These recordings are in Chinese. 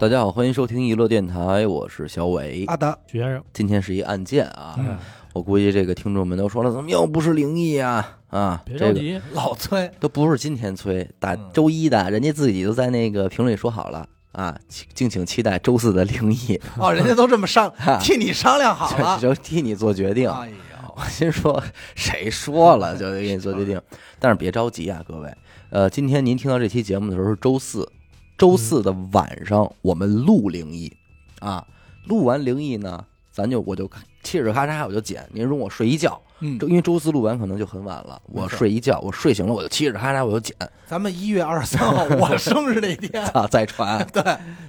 大家好，欢迎收听娱乐电台，我是小伟。阿达，许先生，今天是一案件啊，嗯我估计这个听众们都说了，怎么又不是灵异啊？啊，别这个着急，老崔，都不是今天催，打嗯周一的，人家自己都在那个评论里说好了啊，敬敬请期待周四的灵异，哦，人家都这么商 替你商量好了。就替你做决定。哎呦，我心说谁说了就得给你做决定，但是别着急啊，各位。呃，今天您听到这期节目的时候是周四，周四的晚上我们录灵异。啊，录完灵异呢，咱就我就嘁哧咔嚓我就剪，您容我睡一觉，嗯，因为周四录完可能就很晚了，我睡一觉，我睡醒了我就嘁哧咔嚓我就剪。咱们一月二十三号我生日那天，啊，再传，对，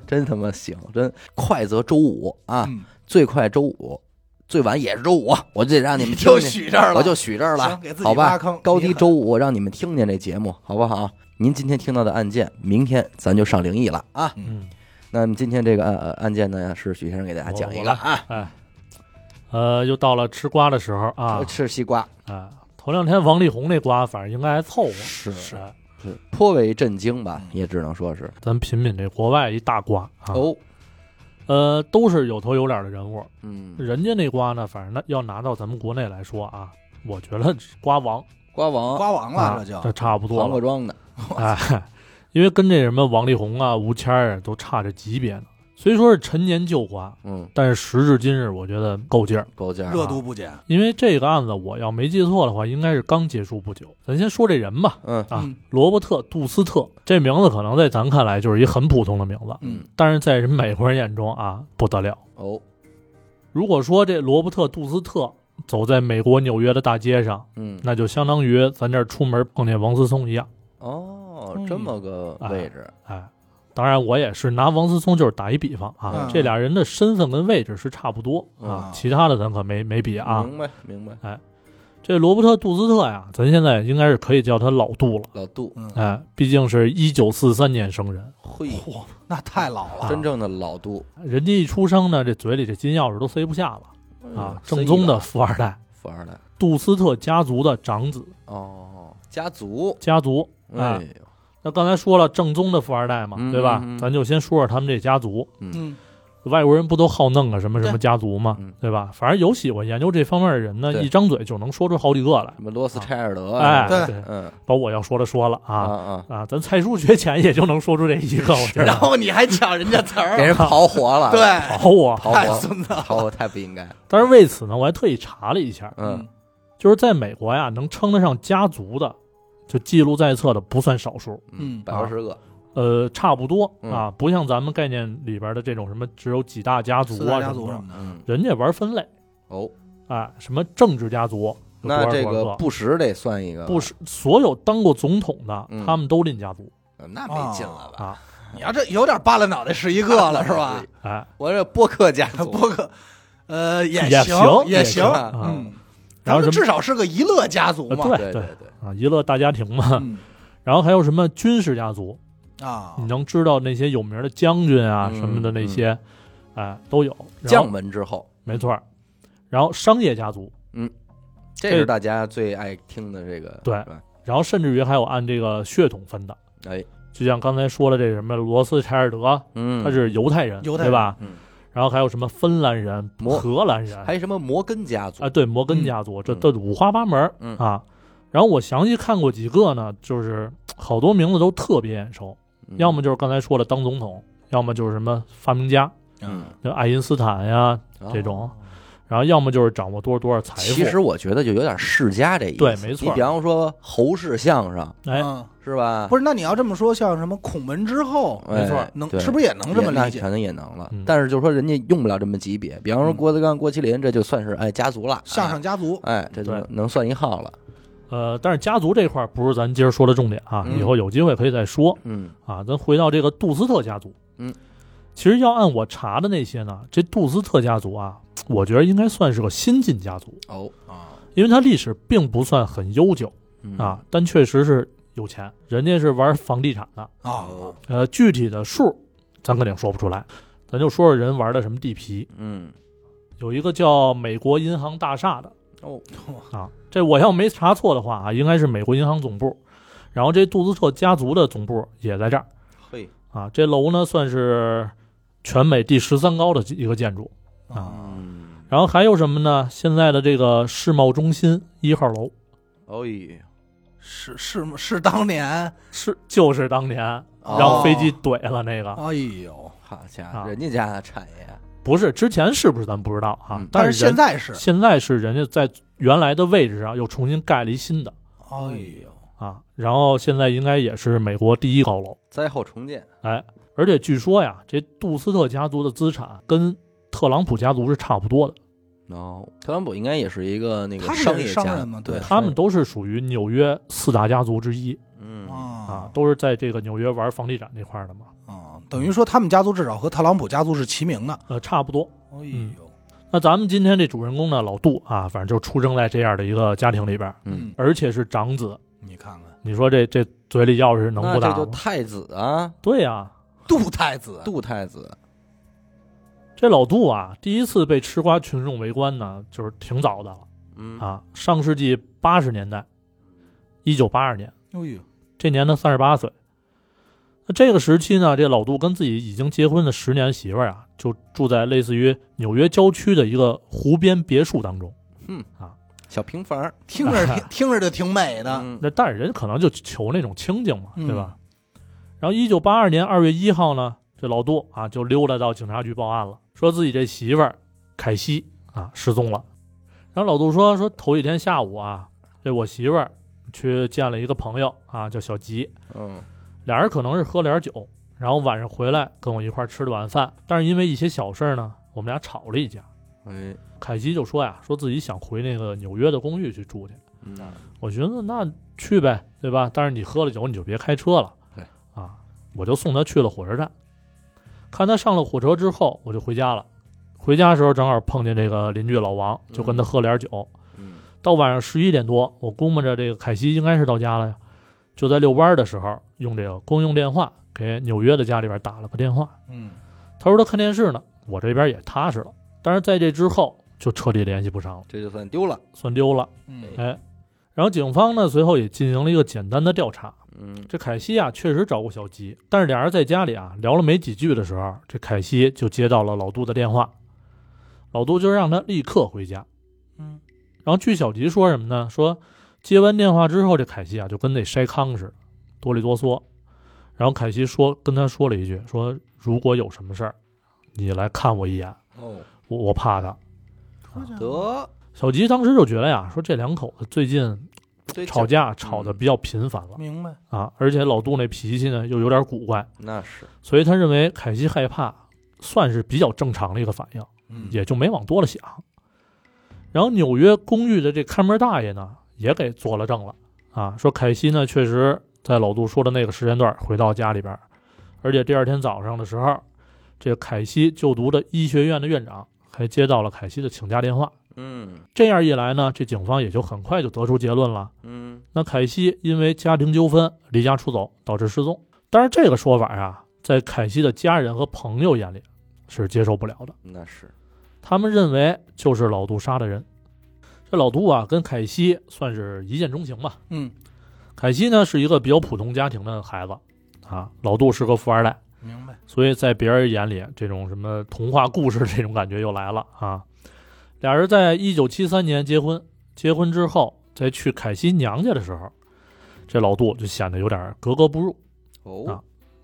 真他妈行，真快则周五啊，嗯，最快周五，最晚也是周五，我就得让你们听就。许这儿了，我就许这儿了，好吧？高低周五让你们听见这节目，好不好？您今天听到的案件，明天咱就上灵异了啊。嗯，那么今天这个案呃案件呢，是许先生给大家讲一个啊，哎，呃，又到了吃瓜的时候啊，吃西瓜。啊，头两天王力宏那瓜，反正应该还凑合，是。是。是。颇为震惊吧，嗯。也只能说是。咱品品这国外一大瓜啊，哦，呃，都是有头有脸的人物，嗯，人家那瓜呢，反正那要拿到咱们国内来说啊，我觉得瓜王。瓜王。瓜王啊了，这就。这差不多了，黄瓜庄的，哎，因为跟这什么王力宏啊、吴谦儿啊都差着级别呢。虽说是陈年旧话，嗯，但是时至今日，我觉得够劲儿。够劲儿，热度不减。因为这个案子，我要没记错的话，应该是刚结束不久。咱先说这人吧，嗯啊嗯，罗伯特·杜斯特这名字可能在咱看来就是一很普通的名字，嗯但是在人美国人眼中啊不得了。哦，如果说这罗伯特·杜斯特走在美国纽约的大街上，嗯那就相当于咱这儿出门碰见王思聪一样。哦，这么个位置，哎，当然我也是拿王思聪就是打一比方啊，嗯这俩人的身份跟位置是差不多嗯啊，其他的咱可没没比啊。明白明白，哎这罗伯特·杜斯特呀，咱现在应该是可以叫他老杜了。老杜，嗯，哎，毕竟是一九四三年生人，嘿，嚯，那太老了。真正的老杜人家一出生呢，这嘴里这金钥匙都塞不下了啊，正宗的富二代，富二代杜斯特家族的长子，哦，家族，家族。哎那刚才说了正宗的富二代嘛，嗯对吧？咱就先说说他们这家族。嗯，外国人不都好弄个什么什么家族嘛嗯，对吧？反正有喜欢研究这方面的人呢，一张嘴就能说出好几个来。什么罗斯柴尔德，哎，对。对，嗯。把我要说的说了啊啊啊，啊，咱蔡叔学前也就能说出这一个，我觉得。然后你还抢人家词儿给，人刨活了，对，刨我，太刨我，孙子。刨我太不应该，但是为此呢，我还特意查了一下，嗯，就是在美国呀，能称得上家族的，就记录在册的不算少数，嗯百八十个，呃，差不多嗯啊，不像咱们概念里边的这种什么只有几大家族四大啊什么什么的，嗯，人家玩分类，哦，啊，什么政治家族有多那这少多少个，个布什得算一个吧，不是所有当过总统的，嗯他们都拎家族那没劲了吧？啊，你要这有点扒拉脑袋是一个了，是吧？？哎，我这播客家 族，播客，呃，也也行，行也也行行。啊嗯，然后至少是个娱乐家族嘛。呃对对对对，啊，娱乐大家庭嘛，嗯。然后还有什么军事家族，啊。你，能知道那些有名的将军啊嗯什么的那些，哎，都有。将门之后，没错，然后商业家族，嗯。这是大家最爱听的这个，对。然后甚至于还有按这个血统分的，哎，就像刚才说的这什么罗斯柴尔德，嗯，他是犹太人，犹太人。对吧？嗯，然后还有什么芬兰人、荷兰人，还有什么摩根家族？啊，，对，摩根家族，这都五花八门、嗯。啊。然后我详细看过几个呢，就是好多名字都特别眼熟，嗯。要么就是刚才说的当总统，要么就是什么发明家，嗯。那爱因斯坦呀，这种。哦然后要么就是掌握多少多少财富。其实我觉得就有点世家这意思，对没错你比方说侯氏相声哎，嗯，是吧？不是，那你要这么说，像什么孔门之后，哎没错。能是不是也能这么理解？那可能也能了。嗯，但是就是说人家用不了这么级别，比方说嗯。郭德纲、郭麒麟，这就算是哎家族了，相声家族，哎，这就能能算一号了。呃，但是家族这块儿不是咱今儿说的重点啊，嗯。以后有机会可以再说。嗯。啊。咱回到这个杜斯特家族，嗯，其实要按我查的那些呢，这杜斯特家族啊，我觉得应该算是个新晋家族，哦啊，因为它历史并不算很悠久嗯。啊，但确实是有钱，人家是玩房地产的，啊，哦呃，具体的数咱肯定说不出来，咱就说说人玩的什么地皮。嗯有一个叫美国银行大厦的哦啊，这我要没查错的话啊，应该是美国银行总部。然后这杜斯特家族的总部也在这儿嘿啊。这楼呢算是全美第十三高的一个建筑。啊嗯，然后还有什么呢？现在的这个世贸中心一号楼哦呦，是是是当年，是就是当年哦。让飞机怼了那个，哎呦，好家啊。伙，人家家的产业，不是之前是不是咱不知道啊、嗯但是现在是，现在是人家在原来的位置上又重新盖了一新的。哎呦，啊，然后现在应该也是美国第一高楼，灾后重建，哎，而且据说呀，这杜斯特家族的资产跟特朗普家族是差不多的，哦，特朗普应该也是一个那个他是商业家商人嘛对对，他们都是属于纽约四大家族之一嗯啊啊，都是在这个纽约玩房地产这块儿的嘛，啊，等于说他们家族至少和特朗普家族是齐名的。呃，差不多。哎嗯呦，那咱们今天这主人公呢，老杜啊，反正就出生在这样的一个家庭里边儿，嗯，而且是长子。你看看你说这这嘴里要是能那不大吗？这就太子啊，对呀、杜太子，杜太子，这老杜啊，第一次被吃瓜群众围观呢，就是挺早的了嗯啊，上世纪八十年代，一九八二年，哎呦，这年他三十八岁。那这个时期呢，这老杜跟自己已经结婚的十年媳妇儿啊，就住在类似于纽约郊区的一个湖边别墅当中。嗯啊小平房，听着听 听着就挺美的。嗯那但是人可能就求那种清静嘛，嗯对吧？然后一九八二年二月一号呢，这老杜啊就溜达到警察局报案了，说自己这媳妇儿凯西啊失踪了。然后老杜说说头一天下午啊，这我媳妇儿去见了一个朋友啊，叫小吉，嗯俩人可能是喝了点酒，然后晚上回来跟我一块吃了晚饭，但是因为一些小事呢，我们俩吵了一架。哎凯西就说呀，说自己想回那个纽约的公寓去住去。嗯我寻思那去呗，对吧？但是你喝了酒你就别开车了。对啊，我就送他去了火车站。看他上了火车之后，我就回家了。回家的时候正好碰见这个邻居老王，就跟他喝了点酒。嗯到晚上十一点多，我估摸着这个凯西应该是到家了呀。就在遛弯儿的时候，用这个公用电话给纽约的家里边打了个电话。嗯，他说他看电视呢，我这边也踏实了。但是在这之后就彻底联系不上了，这就算丢了，算丢了。嗯哎，然后警方呢随后也进行了一个简单的调查。嗯这凯西啊确实找过小吉，但是俩人在家里啊聊了没几句的时候，这凯西就接到了老杜的电话，老杜就让他立刻回家。嗯，然后据小吉说什么呢？说接完电话之后，这凯西啊就跟那筛糠似的，哆里哆嗦。然后凯西说跟他说了一句，说如果有什么事儿，你来看我一眼，哦我我怕他。得小吉当时就觉得呀，说这两口子最近这吵架吵得比较频繁了明白。啊，而且老杜那脾气呢又有点古怪，那是所以他认为凯西害怕算是比较正常的一个反应，嗯，也就没往多了想。然后纽约公寓的这看门大爷呢也给做了证了啊，说凯西呢确实在老杜说的那个时间段回到家里边，而且第二天早上的时候，这个凯西就读的医学院的院长还接到了凯西的请假电话。嗯这样一来呢，这警方也就很快就得出结论了。嗯那凯西因为家庭纠纷离家出走，导致失踪。但是，这个说法啊，在凯西的家人和朋友眼里是接受不了的。那是他们认为就是老杜杀的人。这老杜啊，跟凯西算是一见钟情吧。嗯，凯西呢是一个比较普通家庭的孩子啊，老杜是个富二代，明白。所以在别人眼里，这种什么童话故事这种感觉又来了啊。俩人在一九七三年结婚，结婚之后，在去凯西娘家的时候，这老杜就显得有点格格不入。哦啊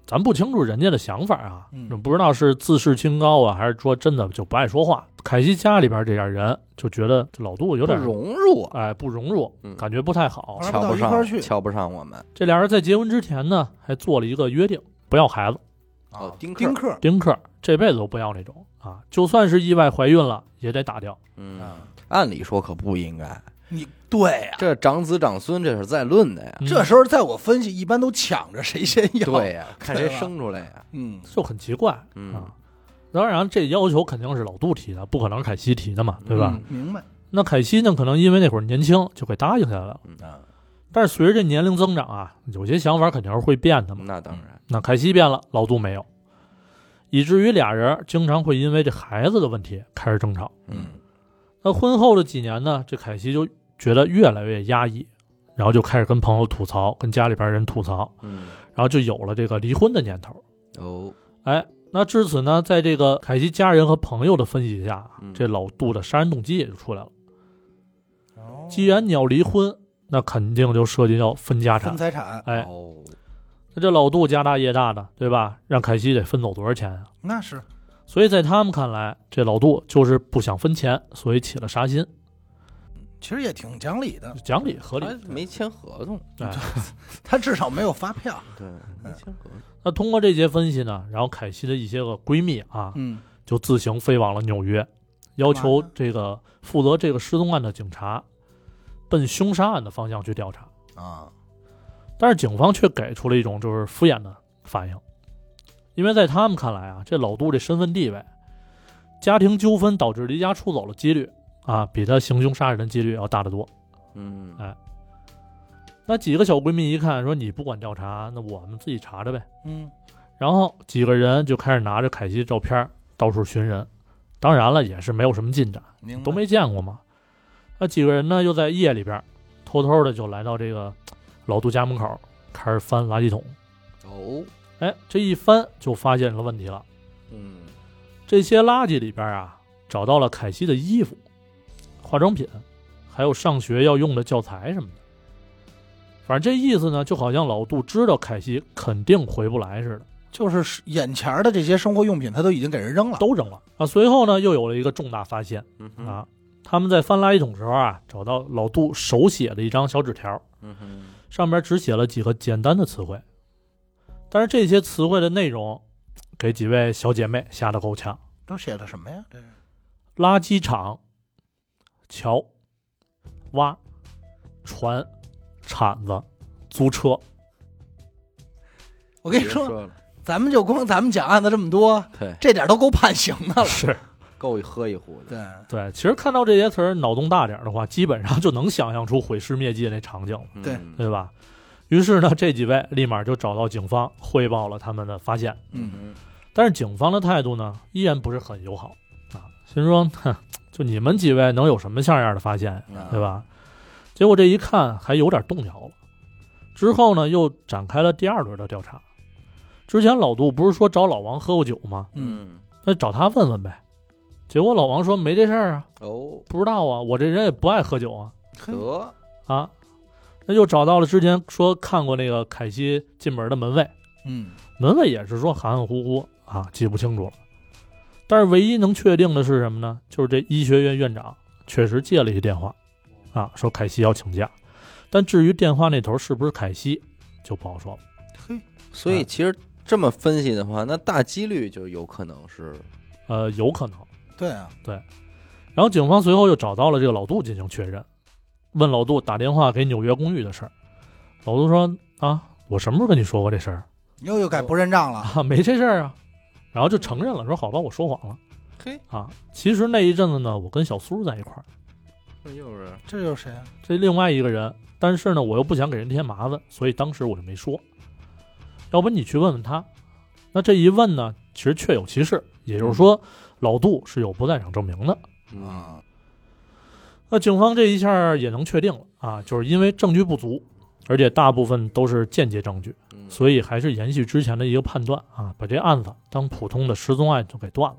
咱不清楚人家的想法啊，嗯不知道是自视清高啊，还是说真的就不爱说话。凯西家里边这点人就觉得这老杜有点不融入啊，哎不融入，嗯感觉不太好。瞧不上，瞧不上我们这俩人在结婚之前呢，还做了一个约定，不要孩子，哦丁克丁克，丁克这辈子都不要那种啊，就算是意外怀孕了也得打掉。嗯，啊，按理说可不应该，你对呀。这长子长孙这是在论的呀，嗯这时候在我分析，一般都抢着谁先要。对，呀，看谁生出来呀，嗯，就很奇怪嗯啊。当然，这要求肯定是老杜提的，不可能是凯西提的嘛，对吧？嗯明白。那凯西呢，可能因为那会儿年轻，就给答应下来了。啊，但是随着这年龄增长啊，有些想法肯定是会变的嘛。那当然，那凯西变了，老杜没有，以至于俩人经常会因为这孩子的问题开始争吵。嗯那婚后的几年呢，这凯西就觉得越来越压抑，然后就开始跟朋友吐槽，跟家里边人吐槽，嗯然后就有了这个离婚的念头。哦，哎，那至此呢，在这个凯西家人和朋友的分析下，嗯这老杜的杀人动机也就出来了。哦既然你要离婚，那肯定就涉及到分家产分。财产，哎，哦，那这老杜家大业大的，对吧？让凯西得分走多少钱啊？那是所以在他们看来，这老杜就是不想分钱，所以起了杀心，其实也挺讲理的，讲理合理还。没签合同，哎，他至少没有发票。对，没签合同，那通过这些分析呢，然后凯西的一些个闺蜜啊，嗯，就自行飞往了纽约，要求这个负责这个失踪案的警察奔凶杀案的方向去调查。啊，但是警方却给出了一种就是敷衍的反应，因为在他们看来啊，这老杜这身份地位，家庭纠纷导致离家出走的几率啊，比他行凶杀人的几率要大得多。嗯，哎那几个小闺蜜一看，说你不管调查，那我们自己查查呗。嗯，然后几个人就开始拿着凯西的照片到处寻人，当然了，也是没有什么进展，都没见过嘛。那几个人呢，又在夜里边偷偷的就来到这个老杜家门口，开始翻垃圾桶。哦，哎，这一翻就发现了问题了。嗯，这些垃圾里边啊，找到了凯西的衣服、化妆品，还有上学要用的教材什么的。反正这意思呢，就好像老杜知道凯西肯定回不来似的，就是眼前的这些生活用品，他都已经给人扔了。都扔了啊。随后呢，又有了一个重大发现嗯，啊，他们在翻垃圾桶时候啊，找到老杜手写的一张小纸条，嗯哼，上面只写了几个简单的词汇，但是这些词汇的内容，给几位小姐妹吓得够呛。都写的什么呀？这是垃圾场、桥、挖、船、铲子、租车，我跟你说，说了，咱们就光咱们讲案子这么多，对，这点都够判刑的了。是够一喝一壶的，对，对。其实看到这些词儿，脑洞大点儿的话，基本上就能想象出毁尸灭迹的那场景了，嗯对对吧？于是呢，这几位立马就找到警方汇报了他们的发现，嗯，嗯但是警方的态度呢，依然不是很友好啊，心说，哼，就你们几位能有什么像样的发现对吧？结果这一看还有点动摇了。之后呢，又展开了第二轮的调查。之前老杜不是说找老王喝过酒吗？嗯，嗯，那找他问问呗。结果老王说没这事儿啊，哦，不知道啊，我这人也不爱喝酒啊得，啊。那就找到了之前说看过那个凯西进门的门卫，嗯，门卫也是说含含糊糊啊，记不清楚了。但是唯一能确定的是什么呢？就是这医学院院长确实接了一电话，啊，说凯西要请假。但至于电话那头是不是凯西，就不好说了。嘿，所以其实这么分析的话，那大几率就有可能是，呃，有可能。对啊，对然后警方随后又找到了这个老杜进行确认，问老杜打电话给纽约公寓的事儿。老杜说：“啊，我什么时候跟你说过这事儿又又改不认账了。啊？没这事儿啊。”然后就承认了，说：“好吧，我说谎了嘿，啊。其实那一阵子呢，我跟小苏在一块儿，这又是，这又是谁啊？这另外一个人，但是呢，我又不想给人添麻烦，所以当时我就没说。要不你去问问他。那这一问呢，其实确有其事，也就是说，老杜是有不在场证明的。嗯，啊，那警方这一下也能确定了啊，就是因为证据不足，而且大部分都是间接证据，嗯所以还是延续之前的一个判断啊，把这案子当普通的失踪案就给断了。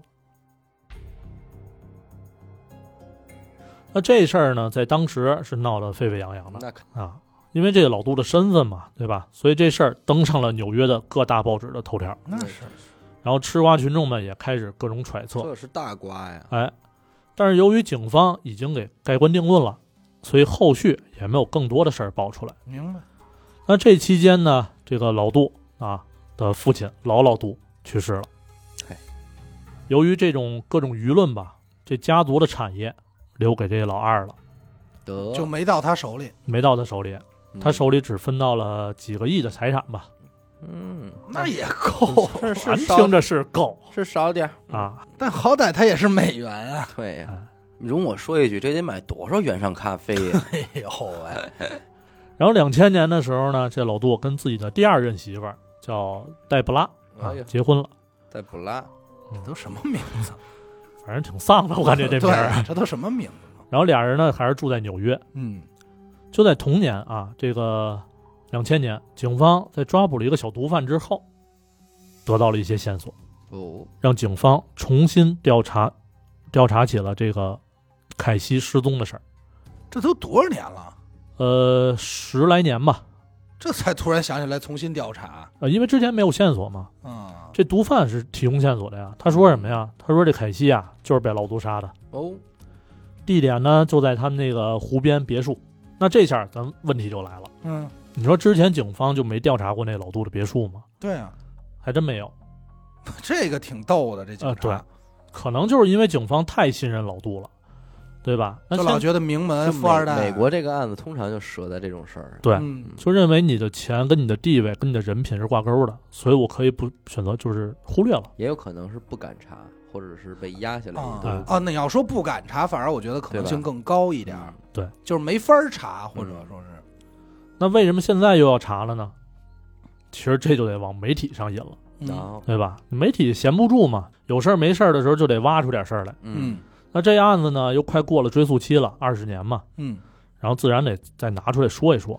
那这事儿呢，在当时是闹得沸沸扬扬的啊，因为这个老杜的身份嘛，对吧？所以这事儿登上了纽约的各大报纸的头条，那是然后吃瓜群众们也开始各种揣测，这是大瓜呀，哎，但是由于警方已经给盖棺定论了，所以后续也没有更多的事儿爆出来。明白。那这期间呢，这个老杜啊的父亲老老杜去世了哎。由于这种各种舆论吧，这家族的产业留给这老二了，得就没到他手里。没到他手里，他手里只分到了几个亿的财产吧。嗯，那也够，是咱是少听着是够是少点儿，啊，但好歹他也是美元啊。对呀哎。容我说一句，这得买多少原上咖啡呀？哎呦喂，然后两千年的时候呢，这老杜跟自己的第二任媳妇儿叫黛布拉啊哎，结婚了，黛布拉，这都什么名字？反正挺丧的，我感觉这名儿。对，这都什么名字？然后俩人呢还是住在纽约。嗯，就在同年啊，这个两千年，警方在抓捕了一个小毒贩之后，得到了一些线索。哦，让警方重新调查调查起了这个凯西失踪的事儿。这都多少年了？呃，十来年吧，这才突然想起来重新调查。呃，因为之前没有线索嘛。嗯，这毒贩是提供线索的呀。他说什么呀？他说这凯西啊，就是被老毒杀的，哦，地点呢就在他们那个湖边别墅。那这下咱问题就来了，嗯，你说之前警方就没调查过那老杜的别墅吗？对啊，还真没有。这个挺逗的，这警啊对、可能就是因为警方太信任老杜了，对吧？那就老觉得名门富二代，美美国这个案子通常就折在这种事儿上。对嗯，就认为你的钱跟你的地位跟你的人品是挂钩的，所以我可以不选择就是忽略了。也有可能是不敢查，或者是被压下来啊一堆。啊，那你要说不敢查，反而我觉得可能性更高一点儿，对，就是没法查，或者说是，那为什么现在又要查了呢？其实这就得往媒体上引了，嗯，对吧？媒体闲不住嘛，有事儿没事儿的时候就得挖出点事儿来。嗯那这案子呢，又快过了追诉期了，二十年嘛，嗯然后自然得再拿出来说一说。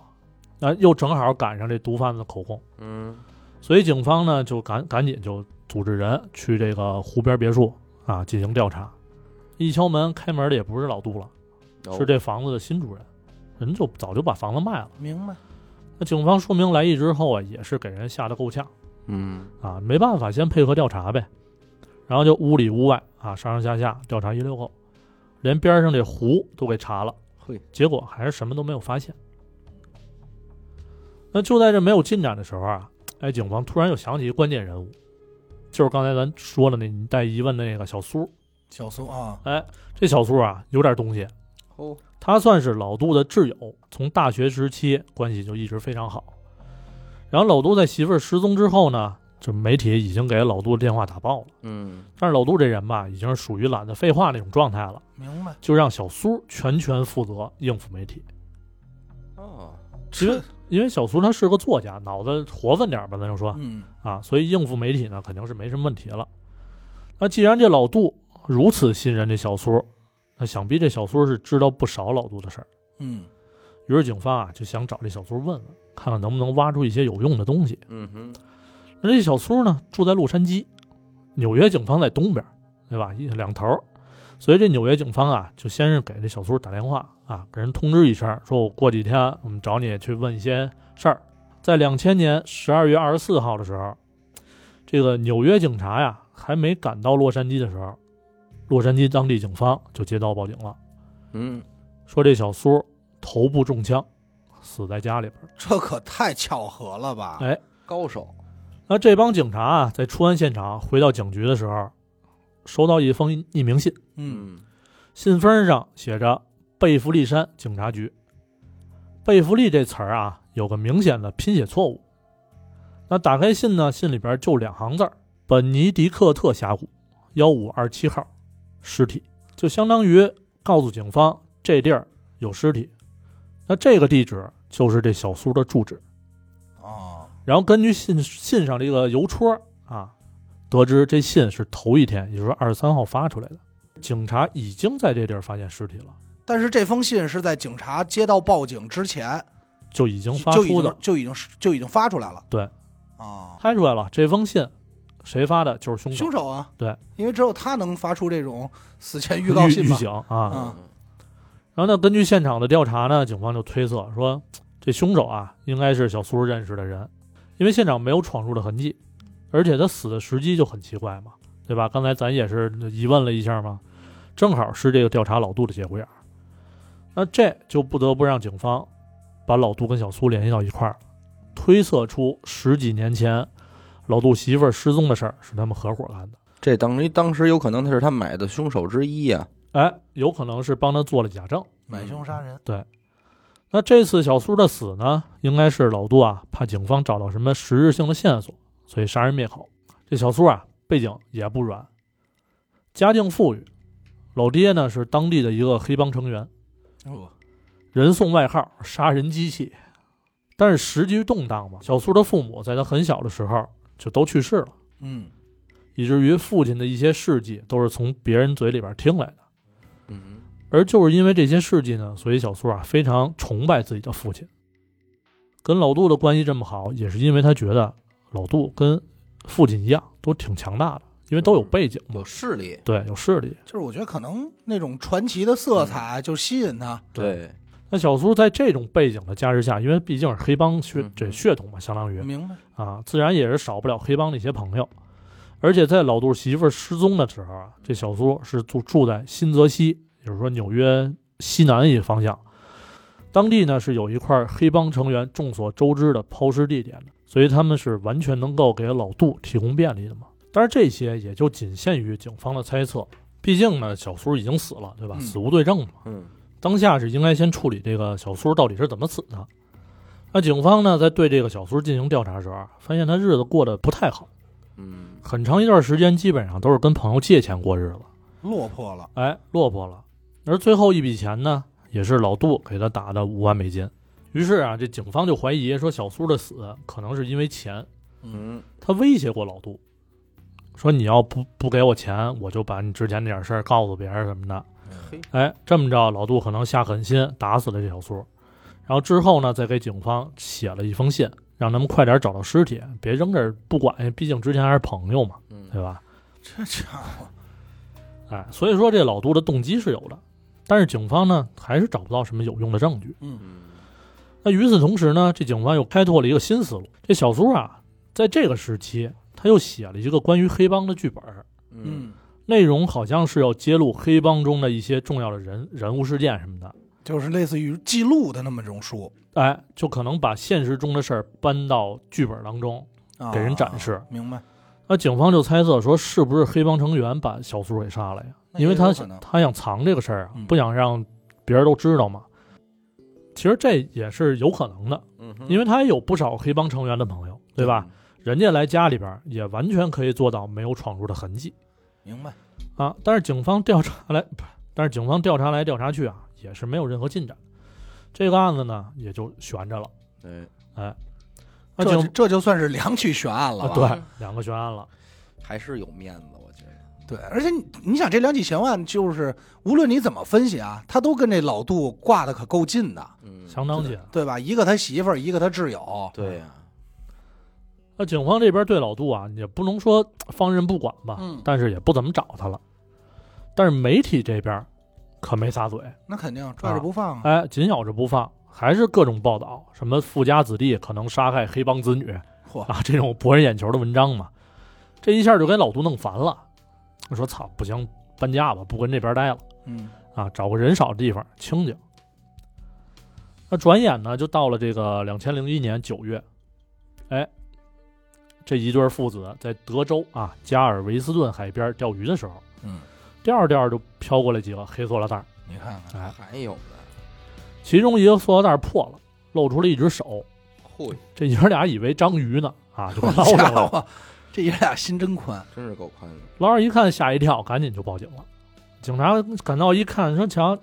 那又正好赶上这毒贩子口供，嗯所以警方呢就赶赶紧就组织人去这个湖边别墅啊进行调查。一敲门，开门的也不是老杜了，哦是这房子的新主人，人就早就把房子卖了。明白，那警方说明来意之后啊，也是给人吓得够呛嗯啊，没办法，先配合调查呗。然后就屋里屋外啊，上上下下调查一溜够，连边上这湖都给查了，嘿，结果还是什么都没有发现。那就在这没有进展的时候啊，哎，警方突然又想起一个关键人物，就是刚才咱说的那你带疑问的那个小苏。小苏啊，哎，这小苏啊有点东西，哦他算是老杜的挚友，从大学时期关系就一直非常好。然后老杜在媳妇儿失踪之后呢，这媒体已经给老杜的电话打爆了。嗯但是老杜这人吧，已经是属于懒得废话那种状态了，明白，就让小苏全权负责应付媒体。哦因为因为小苏他是个作家，脑子活泛点吧，咱就说嗯啊，所以应付媒体呢肯定是没什么问题了。那既然这老杜如此信任这小苏，那想必这小苏是知道不少老杜的事儿。嗯于是警方啊就想找这小苏问问，看看能不能挖出一些有用的东西。嗯哼那这小苏呢住在洛杉矶，纽约警方在东边，对吧？一两头，所以这纽约警方啊就先是给这小苏打电话啊，给人通知一声，说我过几天我们找你去问一些事儿。在两千年十二月二十四号的时候，这个纽约警察呀还没赶到洛杉矶的时候，洛杉矶当地警方就接到报警了，嗯说这小苏头部中枪，死在家里边。这可太巧合了吧？哎高手那这帮警察啊，在出案现场回到警局的时候，收到一封匿名信，嗯信封上写着“贝弗利山警察局”。贝弗利这词儿啊，有个明显的拼写错误。那打开信呢，信里边就两行字儿：“本尼迪克特峡谷幺五二七号尸体”，就相当于告诉警方这地儿有尸体。那这个地址就是这小苏的住址。哦，然后根据信信上这个邮戳啊，得知这信是头一天，也就是二十三号发出来的。警察已经在这地儿发现尸体了，但是这封信是在警察接到报警之前就已经发就已出的经，就已经就已经发出来了。对，啊，拍出来了。这封信谁发的？就是凶手凶手啊，对，因为只有他能发出这种死前预告信嘛。预警啊。嗯然后呢，根据现场的调查呢，警方就推测说，这凶手啊应该是小苏认识的人，因为现场没有闯入的痕迹，而且他死的时机就很奇怪嘛，对吧？刚才咱也是疑问了一下嘛，正好是这个调查老杜的节骨眼儿，那这就不得不让警方把老杜跟小苏联系到一块儿，推测出十几年前老杜媳妇儿失踪的事儿是他们合伙干的。这等于当时有可能他是他买的凶手之一呀。哎，有可能是帮他做了假证。买凶杀人。对那这次小苏的死呢，应该是老杜啊，怕警方找到什么实质性的线索，所以杀人灭口。这小苏啊，背景也不软，家境富裕，老爹呢是当地的一个黑帮成员，哦，人送外号“杀人机器”。但是时局动荡嘛，小苏的父母在他很小的时候就都去世了，嗯。以至于父亲的一些事迹都是从别人嘴里边听来的。嗯而就是因为这些事迹呢，所以小苏啊非常崇拜自己的父亲，跟老杜的关系这么好，也是因为他觉得老杜跟父亲一样都挺强大的，因为都有背景有，势力，对，有势力。就是我觉得可能那种传奇的色彩就吸引他。对，那小苏在这种背景的加持下，因为毕竟是黑帮血嗯这血统嘛，相当于明白？啊，自然也是少不了黑帮的一些朋友。而且在老杜媳妇儿失踪的时候啊，这小苏是住住在新泽西，也就是说纽约西南一个方向。当地呢是有一块黑帮成员众所周知的抛尸地点的，所以他们是完全能够给老杜提供便利的嘛。但是，这些也就仅限于警方的猜测，毕竟呢，小苏已经死了，对吧？嗯死无对证嘛。嗯当下是应该先处理这个小苏到底是怎么死的。那警方呢，在对这个小苏进行调查时候啊，发现他日子过得不太好，嗯很长一段时间基本上都是跟朋友借钱过日子，落魄了，哎，落魄了。而最后一笔钱呢，也是老杜给他打的五万美金。于是啊，这警方就怀疑说小苏的死可能是因为钱，嗯他威胁过老杜，说你要不不给我钱，我就把你之前那点事儿告诉别人什么的。嘿，哎，这么着，老杜可能下狠心打死了这小苏，然后之后呢，再给警方写了一封信，让他们快点找到尸体，别扔这儿不管，毕竟之前还是朋友嘛，嗯对吧？这家伙，哎，所以说这老杜的动机是有的，但是警方呢还是找不到什么有用的证据。嗯嗯。那与此同时呢，这警方又开拓了一个新思路，这小苏啊，在这个时期他又写了一个关于黑帮的剧本，嗯嗯，内容好像是要揭露黑帮中的一些重要的人人物事件什么的。就是类似于记录的那么种书哎，就可能把现实中的事儿搬到剧本当中，啊，给人展示明白？那警方就猜测说，是不是黑帮成员把小苏给杀了呀？那也因为他有可能他想藏这个事儿啊嗯，不想让别人都知道嘛。其实这也是有可能的，嗯哼，因为他也有不少黑帮成员的朋友，对吧？？人家来家里边儿也完全可以做到没有闯入的痕迹明白？啊。但是警方调查来，不是，但是警方调查来调查去啊，也是没有任何进展。这个案子呢，也就悬着了。对，那这警这就算是两起悬案了吧？啊对两个悬案了。还是有面子，我觉得。对，而且你你想这两起悬案，就是无论你怎么分析啊，他都跟这老杜挂的可够近的，嗯，相当近。对吧？一个他媳妇儿，一个他挚友，对呀，那警方这边对老杜啊，也不能说放任不管吧，嗯但是也不怎么找他了。但是媒体这边可没撒嘴，那肯定拽着不放啊。哎，紧咬着不放，还是各种报道，什么富家子弟可能杀害黑帮子女嚯，啊，这种博人眼球的文章嘛。这一下就给老杜弄烦了，我说操，不行，搬家吧，不跟这边待了嗯啊，找个人少的地方清静。那转眼呢，就到了这个两千零一年九月，哎，这一对父子在德州啊加尔维斯顿海边钓鱼的时候，嗯，钓着钓着就飘过来几个黑塑料袋儿，你看看，哎，还有呢，其中一个塑料袋破了，露出了一只手，嚯，这爷俩以为章鱼呢，啊，就给捞上家来了。伙，这爷俩心真宽。真是够宽的。老二一看，吓一跳，赶紧就报警了。警察赶到一看，说：“瞧，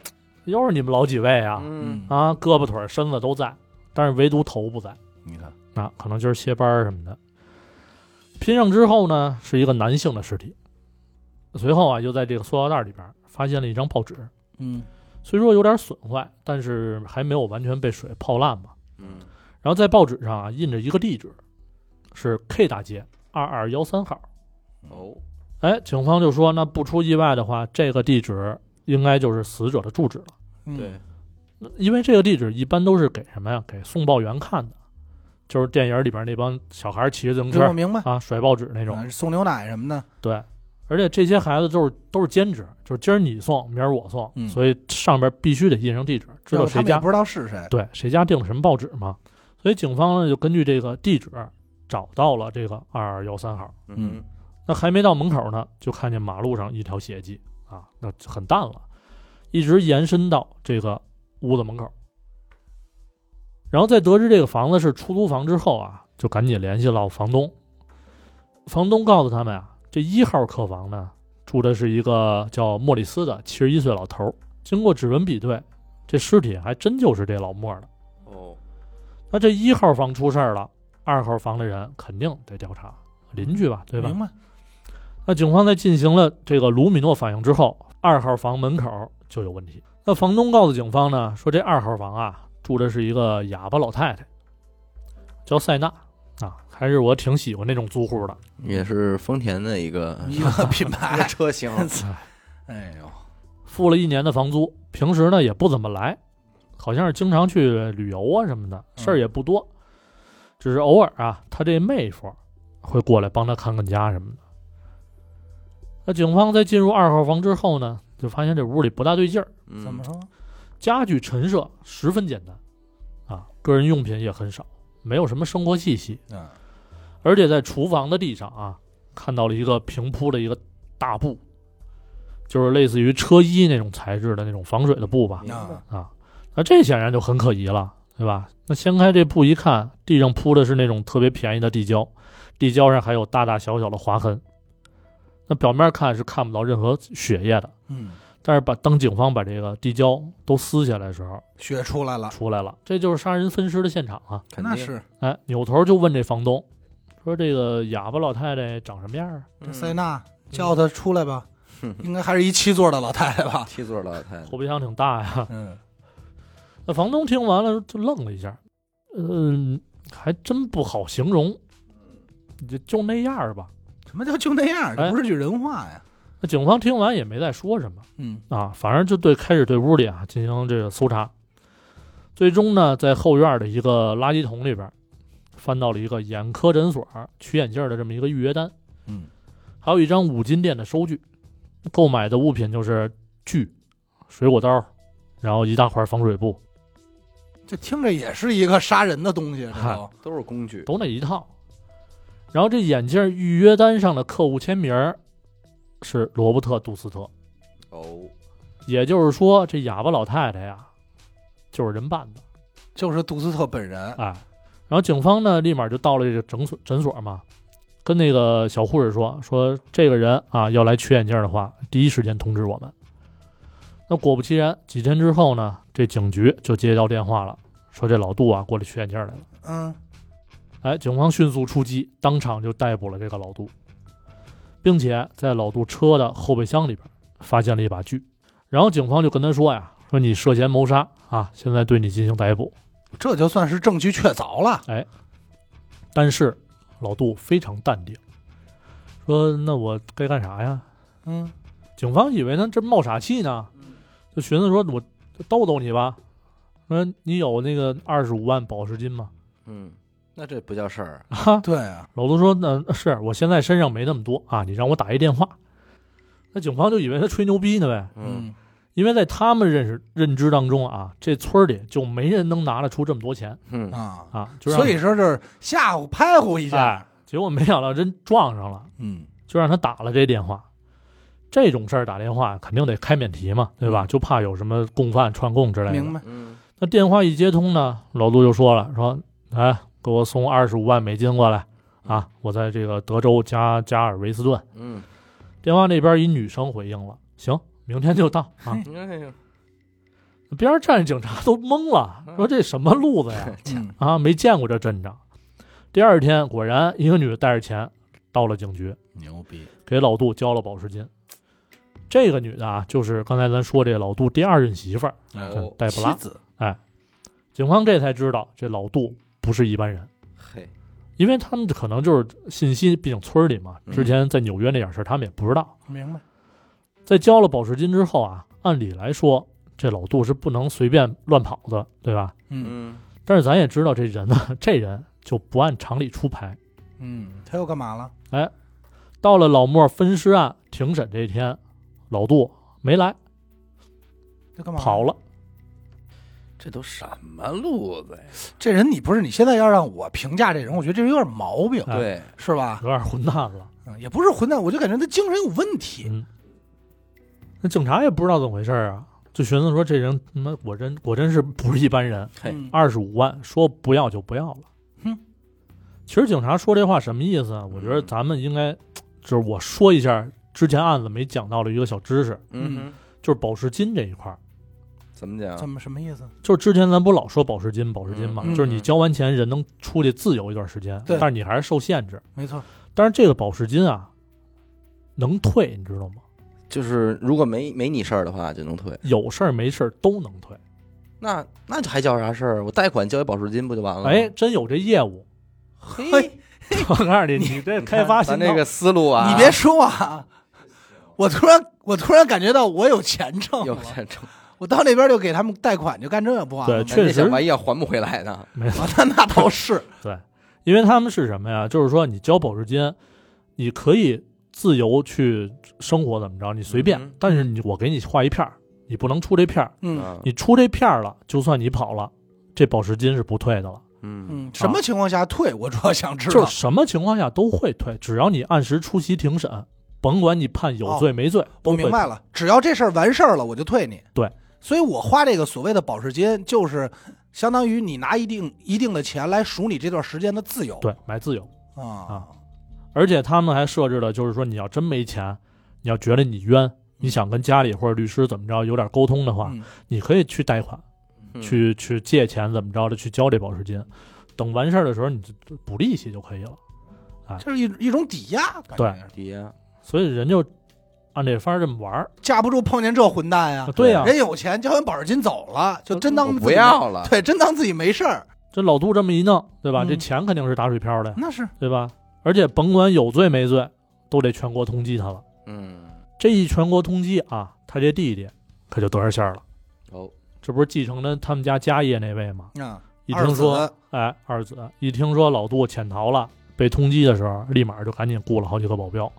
又是你们老几位啊？嗯啊，胳膊腿儿身子都在，但是唯独头不在。你看，啊，可能就是歇班儿什么的。拼上之后呢，是一个男性的尸体。随后啊，又在这个塑料袋里边发现了一张报纸，嗯虽说有点损坏，但是还没有完全被水泡烂吧。嗯然后在报纸上啊印着一个地址，是 K 大街二二幺三号。哦，哎，警方就说，那不出意外的话，这个地址应该就是死者的住址了。嗯对，因为这个地址一般都是给什么呀？给送报员看的，就是电影里边那帮小孩骑着自行车这我明白。啊甩报纸那种。啊送牛奶什么的，对，而且这些孩子都是都是兼职，就是今儿你送，明儿我送，嗯所以上边必须得印上地址，知道谁家不知道是谁。对谁家订了什么报纸嘛。所以警方呢就根据这个地址找到了这个二二幺三号。嗯那还没到门口呢，就看见马路上一条血迹啊，那很淡了，一直延伸到这个屋子门口。然后在得知这个房子是出租房之后啊，就赶紧联系了房东。房东告诉他们啊，这一号客房呢住的是一个叫莫里斯的七十一岁老头儿。经过指纹比对，这尸体还真就是这老莫的。哦，那这一号房出事儿了，二号房的人肯定得调查邻居吧，对吧？明白？那警方在进行了这个卢米诺反应之后，二号房门口就有问题。那房东告诉警方呢，说这二号房啊住的是一个哑巴老太太，叫塞纳啊，还是我挺喜欢那种租户的。也是丰田的一个一个品牌，车型，哎。呦，付了一年的房租，平时呢也不怎么来，好像是经常去旅游啊什么的，事儿也不多，只是偶尔啊，他这妹夫会过来帮他看看家什么的。那警方在进入二号房之后呢，就发现这屋里不大对劲儿，嗯。怎么说？家具陈设十分简单，啊，个人用品也很少，没有什么生活气息，嗯，而且在厨房的地上啊，看到了一个平铺的一个大布，就是类似于车衣那种材质的那种防水的布吧，啊，那这显然就很可疑了，对吧？那掀开这布一看，地上铺的是那种特别便宜的地胶，地胶上还有大大小小的划痕。那表面看是看不到任何血液的，嗯，但是把当警方把这个地胶都撕下来的时候，血出来了，出来了，这就是杀人分尸的现场啊！肯定那是哎，扭头就问这房东，说这个哑巴老太太长什么样啊？这塞纳叫她出来吧，应该还是一七座的老太太吧？七座老太太，后备箱挺大呀。嗯，那房东听完了就愣了一下，嗯，还真不好形容，就就那样儿吧。什么叫就那样？不是句人话呀。那警方听完也没再说什么嗯啊，反正就对开始对屋里啊进行这个搜查。最终呢，在后院的一个垃圾桶里边，翻到了一个眼科诊所取眼镜的这么一个预约单，嗯，还有一张五金店的收据。购买的物品就是锯、水果刀，然后一大块防水布，这听着也是一个杀人的东西，这嗨都都是工具，都那一套。然后这眼镜预约单上的客户签名儿是罗伯特·杜斯特，哦，也就是说，这哑巴老太太呀，就是人扮的。就是杜斯特本人。哎，然后警方呢，立马就到了这个诊所诊所嘛，跟那个小护士说，说这个人啊要来取眼镜的话，第一时间通知我们。那果不其然，几天之后呢，这警局就接到电话了，说这老杜啊过来取眼镜来了。嗯，哎，警方迅速出击，当场就逮捕了这个老杜，并且在老杜车的后备箱里边发现了一把锯。然后警方就跟他说呀：“说你涉嫌谋杀啊，现在对你进行逮捕。这就算是证据确凿了。”哎但是老杜非常淡定，说：“那我该干啥呀嗯，？”警方以为呢这冒傻气呢，就寻思说：“我逗逗你吧，说你有那个二十五万保释金吗嗯，那这不叫事儿，？”啊，对啊，老杜说：“那是我现在身上没那么多啊，你让我打一电话。”那警方就以为他吹牛逼呢呗，嗯，因为在他们认识认知当中啊，这村儿里就没人能拿得出这么多钱嗯，啊，啊，就所以说这是吓唬拍唬一下。哎，结果没想到真撞上了，嗯，就让他打了这电话。这种事儿打电话肯定得开免提嘛，对吧？嗯就怕有什么共犯串供之类的。明白。嗯，那电话一接通呢，老杜就说了，说：“哎，给我送二十五万美金过来啊！我在这个德州加加尔维斯顿。嗯，”电话那边一女生回应了：“行，明天就到啊嘿！”你看这个，边上站着警察都懵了，说：“这什么路子呀？嗯，啊，没见过这阵仗。”第二天，果然一个女的带着钱到了警局，牛逼。给老杜交了保释金。这个女的啊，就是刚才咱说这老杜第二任媳妇儿哦黛布拉。哎。警方这才知道，这老杜不是一般人，嘿，因为他们可能就是信息，毕竟村里嘛，嗯之前在纽约那点事儿他们也不知道。明白。在交了保释金之后啊，按理来说，这老杜是不能随便乱跑的，对吧？嗯嗯，但是咱也知道，这人呢，这人就不按常理出牌。嗯，他又干嘛了？哎到了老莫分尸案庭审这一天，老杜没来，他干嘛跑？了。这都什么路子呀？这人你不是你现在要让我评价这人，我觉得这人有点毛病，哎对，是吧？有点混蛋了。嗯，也不是混蛋，我就感觉他精神有问题。嗯，那警察也不知道怎么回事儿啊，就寻思说这人他妈果真果真是不是一般人，嘿，嗯二十五万说不要就不要了。哼，其实警察说这话什么意思啊？我觉得嗯咱们应该就是我说一下之前案子没讲到的一个小知识，嗯哼，就是保释金这一块儿。怎么讲？怎么什么意思？就是之前咱不老说保释金，保释金嘛，嗯就是你交完钱人能出去自由一段时间，对但是你还是受限制。没错，但是这个保释金啊，能退，你知道吗？就是如果没没你事儿的话，就能退。有事儿没事儿都能退。那那还叫啥事儿？我贷款交一保释金不就完了吗？哎，，真有这业务。嘿，我告诉你，你这开发咱这个思路啊，你别说啊，我突然我突然感觉到我有钱挣了，有钱挣，我到那边就给他们贷款，就干这个不完了吗？对确实万一要还不回来呢？没错啊那那倒是，对，因为他们是什么呀？就是说你交保释金，你可以自由去生活，怎么着你随便，嗯但是你我给你画一片儿，你不能出这片儿，嗯嗯你出这片儿了，就算你跑了，这保释金是不退的了。嗯嗯，什么情况下退？我主要想知道就是。什么情况下都会退，只要你按时出席庭审，甭管你判有罪没罪，都会我明白了，只要这事儿完事儿了，我就退你。对，所以我花这个所谓的保释金，就是相当于你拿一定一定的钱来赎你这段时间的自由。对买自由。啊。啊。而且他们还设置了，就是说你要真没钱，你要觉得你冤，你想跟家里或者律师怎么着有点沟通的话，嗯。你可以去贷款，嗯。去去借钱怎么着的去交这保释金，等完事儿的时候你就补利息就可以了。啊。这是一一种抵押，感对。抵押。所以人就按这方儿这么玩儿。架不住碰见这混蛋呀啊。对呀、人有钱，交完保证金走了，就真当不要了，对，真当自己没事儿。这老杜这么一弄，对吧？嗯这钱肯定是打水漂的，那是对吧？而且甭管有罪没罪，都得全国通缉他了。嗯，这一全国通缉啊，他这弟弟可就得着馅儿了。哦，这不是继承了他们家家业那位吗？啊，一听说，哎，二子一听说老杜潜逃了，被通缉的时候，立马就赶紧雇了好几个保镖，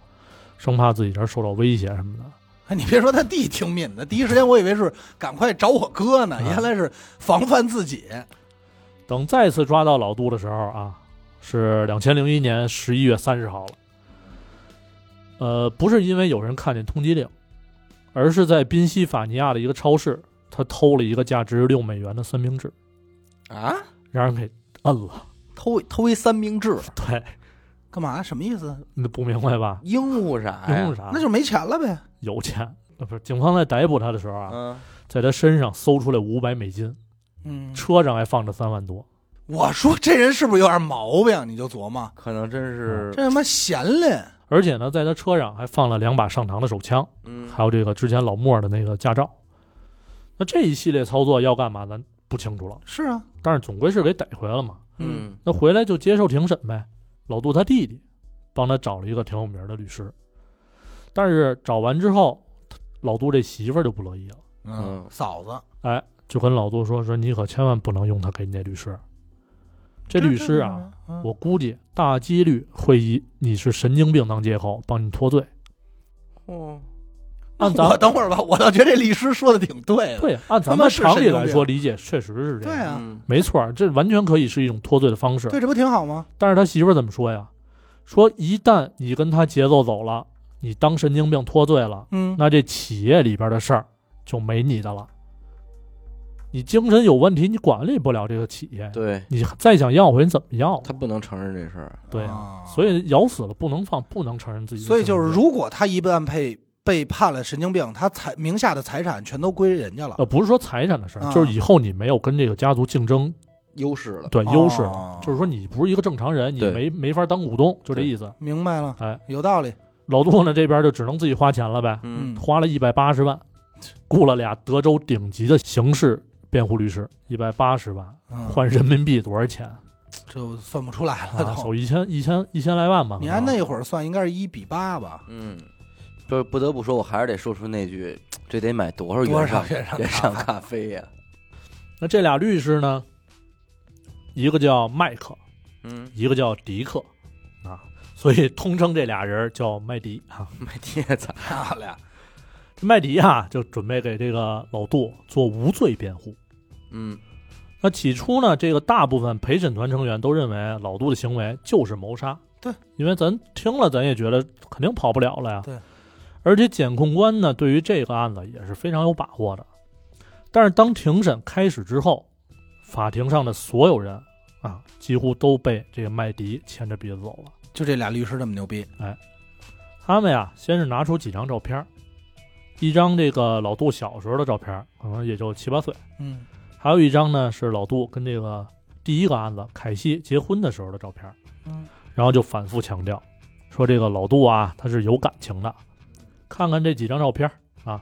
生怕自己这儿受到威胁什么的。哎，你别说他弟挺敏的，第一时间我以为是赶快找我哥呢，啊原来是防范自己。等再次抓到老杜的时候啊，是两千零一年十一月三十号了。呃，不是因为有人看见通缉令，而是在宾夕法尼亚的一个超市，他偷了一个价值六美元的三明治，啊，让人给摁了。偷偷一三明治，对，干嘛？什么意思？你不明白吧？应付啥呀？用啥？那就没钱了呗。有钱。呃，不是，警方在逮捕他的时候啊，嗯，在他身上搜出来五百美金，嗯，车上还放着三万多。我说这人是不是有点毛病？你就琢磨，可能真是，这他妈闲嘞。而且呢，在他车上还放了两把上膛的手枪，嗯，还有这个之前老莫的那个驾照。那这一系列操作要干嘛，咱不清楚了。是啊，但是总归是给逮回来了嘛。嗯那回来就接受庭审呗。老杜他弟弟帮他找了一个挺有名的律师，但是找完之后，老杜这媳妇儿就不乐意了，嗯嫂子，哎，就跟老杜说说你可千万不能用他给你那律师。这律师啊，，嗯我估计大几率会以你是神经病当借口帮你脱罪。哦，按咱我等会儿吧，我倒觉得这律师说的挺对的。对，按咱们常理来说理解，确实是这样。对啊，嗯没错儿，这完全可以是一种脱罪的方式。对，这不挺好吗？但是他媳妇儿怎么说呀？说一旦你跟他节奏走了，你当神经病脱罪了，嗯，那这企业里边的事儿就没你的了。你精神有问题，你管理不了这个企业，对你再想要回，你怎么要？他不能承认这事儿，对啊，啊所以咬死了不能放，不能承认自己所以就是，如果他一旦被被判了神经病，他财名下的财产全都归人家了。呃，不是说财产的事儿，啊就是以后你没有跟这个家族竞争优势了，对优势了，哦就是说你不是一个正常人，你对没没法当股东，就这意思。明白了，哎，有道理。老杜呢这边就只能自己花钱了呗，嗯嗯，花了一百八十万，雇了俩德州顶级的刑事辩护律师，一百八十万嗯换人民币多少钱？这算不出来了啊，都。手一千一千一千来万吧。你按那会儿算，应该是一比八吧？嗯，不不得不说，我还是得说出那句，这得买多少多原上少原上咖啡呀？那这俩律师呢，一个叫麦克，嗯，一个叫迪克啊，所以通称这俩人叫麦迪啊。麦迪子，漂亮。这麦迪啊，就准备给这个老杜做无罪辩护。嗯那起初呢，这个大部分陪审团成员都认为老杜的行为就是谋杀。对，因为咱听了，咱也觉得肯定跑不了了呀。对，而且检控官呢，对于这个案子也是非常有把握的。但是当庭审开始之后，法庭上的所有人啊，几乎都被这个麦迪牵着鼻子走了。就这俩律师这么牛逼，哎他们呀，先是拿出几张照片，一张这个老杜小时候的照片，可能也就七八岁。嗯还有一张呢是老杜跟这个第一个案子凯西结婚的时候的照片，嗯，然后就反复强调说这个老杜啊他是有感情的，看看这几张照片啊，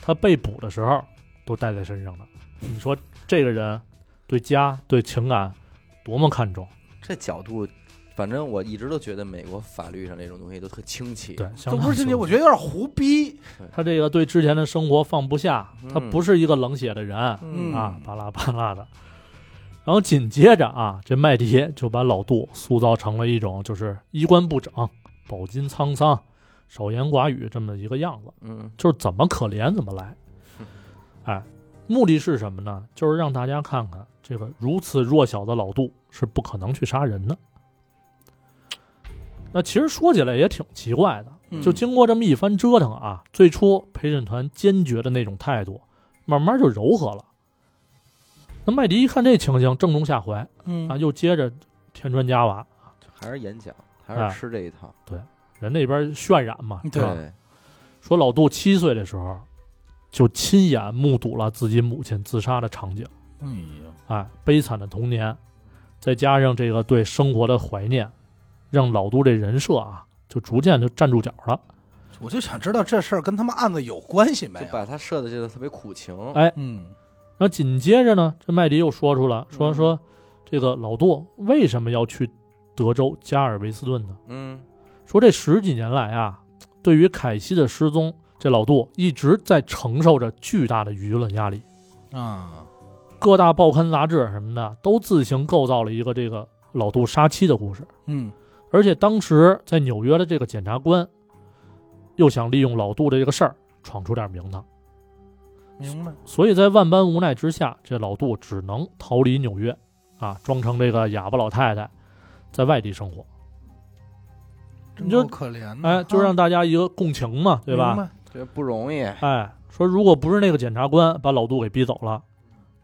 他被捕的时候都带在身上的，你说这个人对家对情感多么看重？这角度反正我一直都觉得美国法律上这种东西都特清奇。对，相都不是清奇，我觉得有点胡逼。他这个对之前的生活放不下，他嗯不是一个冷血的人、嗯啊，巴拉巴拉的。然后紧接着啊，这麦迪就把老杜塑造成了一种就是衣冠不整、饱经沧桑、少言寡语这么一个样子，嗯就是怎么可怜怎么来。哎，目的是什么呢？就是让大家看看这个如此弱小的老杜是不可能去杀人的。那其实说起来也挺奇怪的，嗯就经过这么一番折腾啊，最初陪审团坚决的那种态度，慢慢就柔和了。那麦迪一看这情形，正中下怀嗯啊，又接着添砖加瓦，还是演讲，还哎是吃这一套。人那边渲染嘛，对吧说老杜七岁的时候，就亲眼目睹了自己母亲自杀的场景，哎呦，哎，悲惨的童年，再加上这个对生活的怀念，让老杜这人设啊，就逐渐就站住脚了。我就想知道这事儿跟他们案子有关系没有？就把他设的这个特别苦情。哎嗯然后紧接着呢，这麦迪又说出了说嗯说这个老杜为什么要去德州加尔维斯顿呢？嗯说这十几年来啊，对于凯西的失踪，这老杜一直在承受着巨大的舆论压力。啊，各大报刊杂志什么的都自行构造了一个这个老杜杀妻的故事，嗯而且当时在纽约的这个检察官又想利用老杜的这个事儿闯出点名堂，明白。所以在万般无奈之下，这老杜只能逃离纽约，啊，装成这个哑巴老太太，在外地生活。你就可怜的，哎，就啊让大家一个共情嘛，对吧？这不容易。哎，说如果不是那个检察官把老杜给逼走了，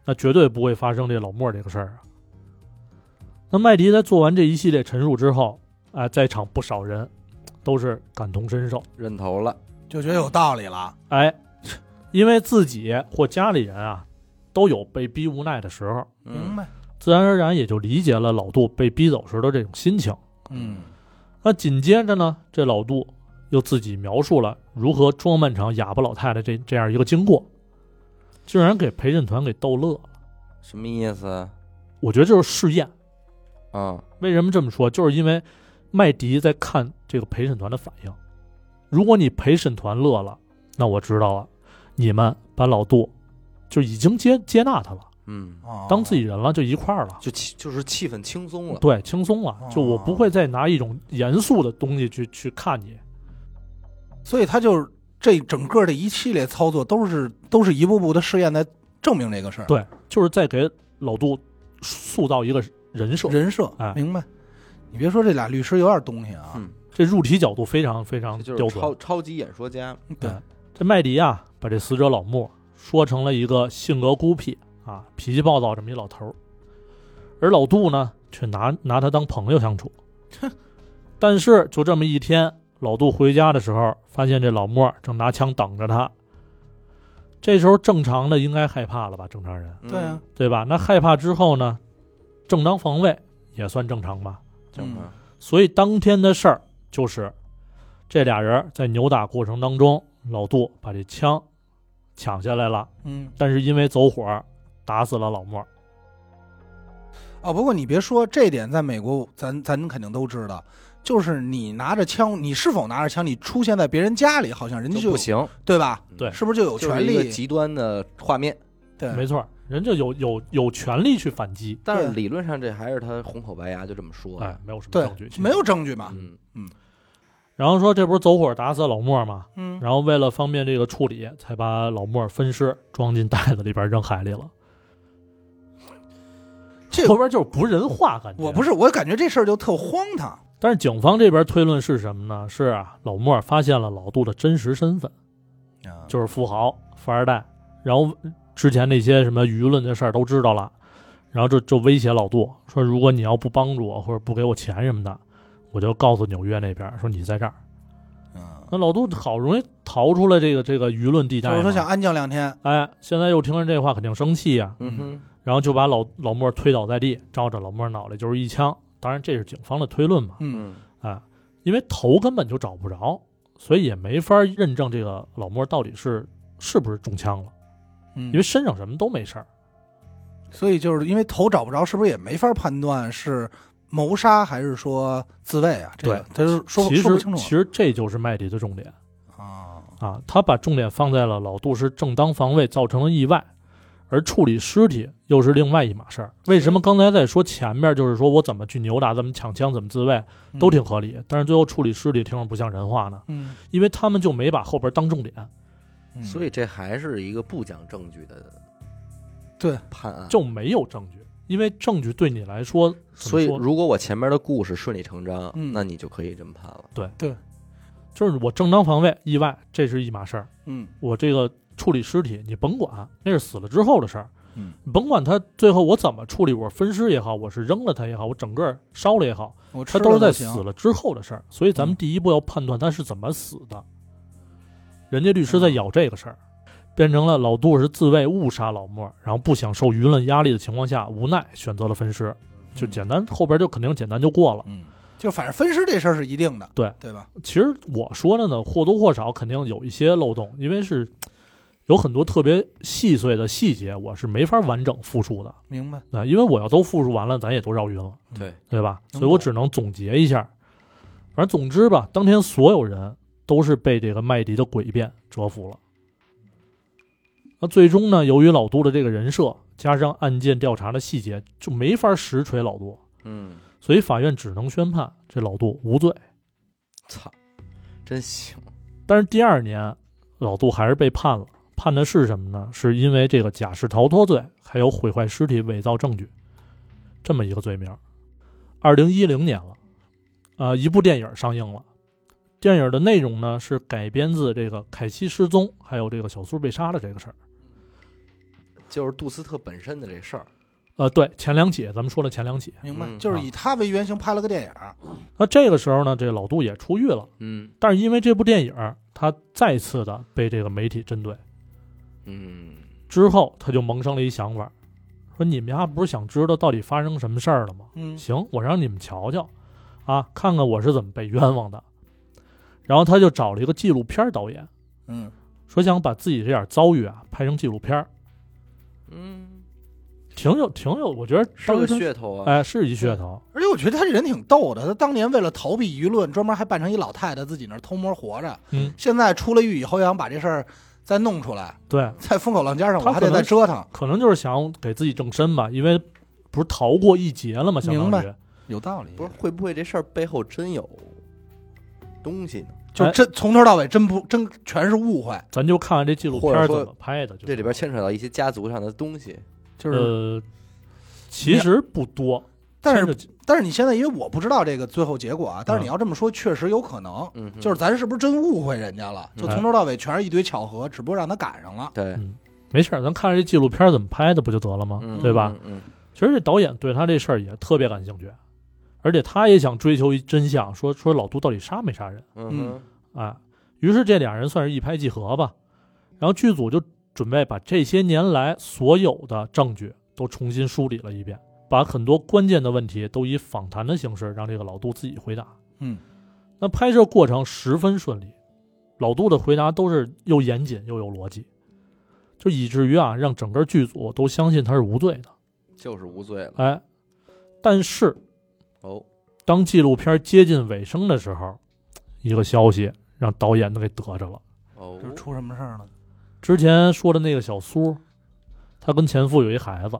那绝对不会发生这老莫这个事儿啊。那麦迪在做完这一系列陈述之后，哎，在场不少人都是感同身受，认头了。就觉得有道理了。哎，因为自己或家里人啊都有被逼无奈的时候，明嗯，白。自然而然也就理解了老杜被逼走时的这种心情。嗯那紧接着呢，这老杜又自己描述了如何装扮成哑巴老太太这这样一个经过，竟然给陪审团给逗乐了。什么意思？我觉得就是试验。啊，为什么这么说？就是因为麦迪在看这个陪审团的反应。如果你陪审团乐了，那我知道了，你们把老杜就已经接接纳他了，嗯，哦当自己人了，就一块儿了。就气就是气氛轻松了。对，轻松了，就我哦不会再拿一种严肃的东西去去看你。所以他就是这整个的一系列操作都是都是一步步的试验在证明这个事儿。对，就是在给老杜塑造一个人设，人设哎，明白？你别说这俩律师有点东西啊。嗯，这入题角度非常非常这就是。超超级演说家。对，这麦迪啊，把这死者老莫说成了一个性格孤僻啊、脾气暴躁这么一老头儿，而老杜呢，却拿拿他当朋友相处。但是就这么一天，老杜回家的时候，发现这老莫正拿枪等着他。这时候正常的应该害怕了吧？正常人嗯对啊，，对吧？那害怕之后呢，正当防卫也算正常吧。正常。所以当天的事儿就是，这俩人在扭打过程当中，老杜把这枪抢下来了，嗯，但是因为走火打死了老莫。哦，不过你别说这点，在美国咱咱肯定都知道，就是你拿着枪，你是否拿着枪，你出现在别人家里，好像人家就就不行，对吧？对是不是就有权就是一个利？极端的画面。对，没错，人家有有有权利去反击，但是理论上这还是他红口白牙就这么说的。哎，没有什么证据，没有证据嘛。嗯，然后说这不是走火打死老莫吗？嗯，然后为了方便这个处理，才把老莫分尸装进袋子里边扔海里了。这后边就是不人话，感觉我不是，我感觉这事儿就特荒唐。但是警方这边推论是什么呢？是啊，老莫发现了老杜的真实身份，就是富豪、富二代，然后之前那些什么舆论的事儿都知道了，然后就就威胁老杜说，如果你要不帮助我或者不给我钱什么的，我就告诉纽约那边说你在这儿。嗯，那老杜好容易逃出了这个这个舆论地带嘛，就是说想安静两天。哎，现在又听了这话，肯定生气呀、嗯哼，然后就把老老莫推倒在地，照着老莫脑袋就是一枪。当然，这是警方的推论嘛，嗯，嗯，啊，因为头根本就找不着，所以也没法认证这个老莫到底是是不是中枪了，嗯，因为身上什么都没事儿。所以就是因为头找不着，是不是也没法判断是谋杀还是说自卫啊？这个对他就说其实说不清楚其实这就是麦迪的重点啊。啊，他把重点放在了老杜是正当防卫造成了意外，而处理尸体又是另外一码事儿。为什么刚才在说前面就是说我怎么去扭打、怎么抢枪、怎么自卫都挺合理，但是最后处理尸体听着不像人话呢？嗯，因为他们就没把后边当重点，嗯，所以这还是一个不讲证据的对判案。就没有证据。因为证据对你来说，所以说如果我前面的故事顺理成章，嗯那你就可以这么判了。对对就是我正当防卫意外，这是一码事儿。嗯我这个处理尸体，你甭管，那是死了之后的事儿。嗯，你甭管他最后我怎么处理，我分尸也好，我是扔了他也好，我整个烧了也好，他都是在死了之后的事儿。所以咱们嗯第一步要判断他是怎么死的。人家律师在咬这个事儿，变成了老杜是自卫误杀老莫，然后不想受舆论压力的情况下，无奈选择了分尸，就简单，后边就肯定简单就过了。嗯，就反正分尸这事儿是一定的，对对吧？其实我说的呢，或多或少肯定有一些漏洞，因为是有很多特别细碎的细节，我是没法完整复述的明白？啊，因为我要都复述完了，咱也都绕晕了，对，对吧？所以我只能总结一下。反正总之吧，当天所有人都是被这个麦迪的诡辩折服了。那最终呢，由于老杜的这个人设，加上案件调查的细节，就没法实锤老杜，嗯，所以法院只能宣判这老杜无罪。操，真行。但是第二年，老杜还是被判了，判的是什么呢？是因为这个假释逃脱罪，还有毁坏尸体、伪造证据，这么一个罪名。二零一零年了，呃，一部电影上映了。电影的内容呢是改编自这个凯西失踪，还有这个小苏被杀的这个事儿。就是杜斯特本身的这事儿，呃，对，前两起咱们说了前两起。明白？嗯就是以他为原型拍了个电影儿，那这个时候呢，这老杜也出狱了，嗯但是因为这部电影，他再次的被这个媒体针对。嗯，之后，他就萌生了一想法，说：“你们家不是想知道到底发生什么事儿了吗？嗯行，我让你们瞧瞧，啊，看看我是怎么被冤枉的。”然后他就找了一个纪录片导演，嗯说想把自己这点遭遇啊拍成纪录片儿，嗯，挺有挺有，我觉得是个噱头啊。哎是一噱头，而且我觉得他这人挺逗的，他当年为了逃避舆论，专门还扮成一老太太自己那儿偷摸活着。嗯，现在出了狱以后，想把这事儿再弄出来，对，在风口浪尖上，我还得再折腾。可能就是想给自己正身吧，因为不是逃过一劫了吗？相当明于白有道理不是，会不会这事儿背后真有东西呢？就真从头到尾真不真全是误会，咱就看看这纪录片怎么拍的，这里边牵扯到一些家族上的东西。就是。呃，其实不多，但是但是你现在因为我不知道这个最后结果啊，但是你嗯要这么说，确实有可能，嗯，就是咱是不是真误会人家了？就嗯从头到尾全是一堆巧合，只不过让他赶上了。对，嗯，没事儿，咱看看这纪录片怎么拍的不就得了吗？嗯对吧？？嗯其实这导演对他这事儿也特别感兴趣，而且他也想追求一真相，说说老杜到底杀没杀人嗯哼啊？于是这俩人算是一拍即合吧。然后剧组就准备把这些年来所有的证据都重新梳理了一遍，把很多关键的问题都以访谈的形式让这个老杜自己回答。嗯，那拍摄过程十分顺利，老杜的回答都是又严谨又有逻辑，就以至于啊让整个剧组都相信他是无罪的。就是无罪了。哎，但是哦，当纪录片接近尾声的时候，一个消息让导演都给得着了。哦这，出什么事儿了？之前说的那个小苏，他跟前夫有一孩子，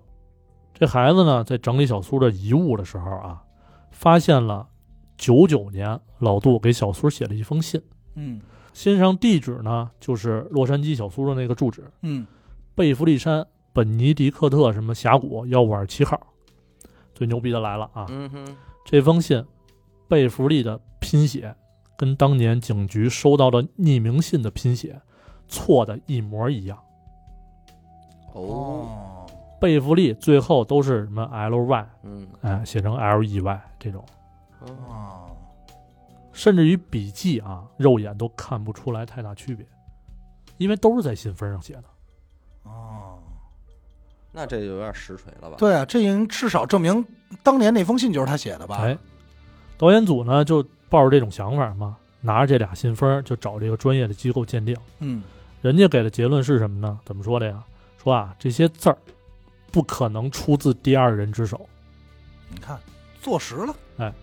这孩子呢在整理小苏的遗物的时候啊，发现了九九年老杜给小苏写了一封信，嗯信上地址呢就是洛杉矶小苏的那个住址，嗯贝弗利山本尼迪克特什么峡谷幺五二七号。最牛逼的来了啊！嗯哼，这封信，贝弗利的拼写跟当年警局收到的匿名信的拼写错的一模一样。哦，贝弗利最后都是什么 L Y，嗯，哎，写成 L E Y 这种，哦，哦，甚至于笔记啊，肉眼都看不出来太大区别，因为都是在信封上写的。哦，那这就有点实锤了吧？，对啊，这应至少证明当年那封信就是他写的吧？哎，导演组呢就抱着这种想法嘛，拿着这俩信封就找这个专业的机构鉴定。嗯人家给的结论是什么呢？怎么说的呀？说啊，这些字儿不可能出自第二人之手，你看，坐实了，哎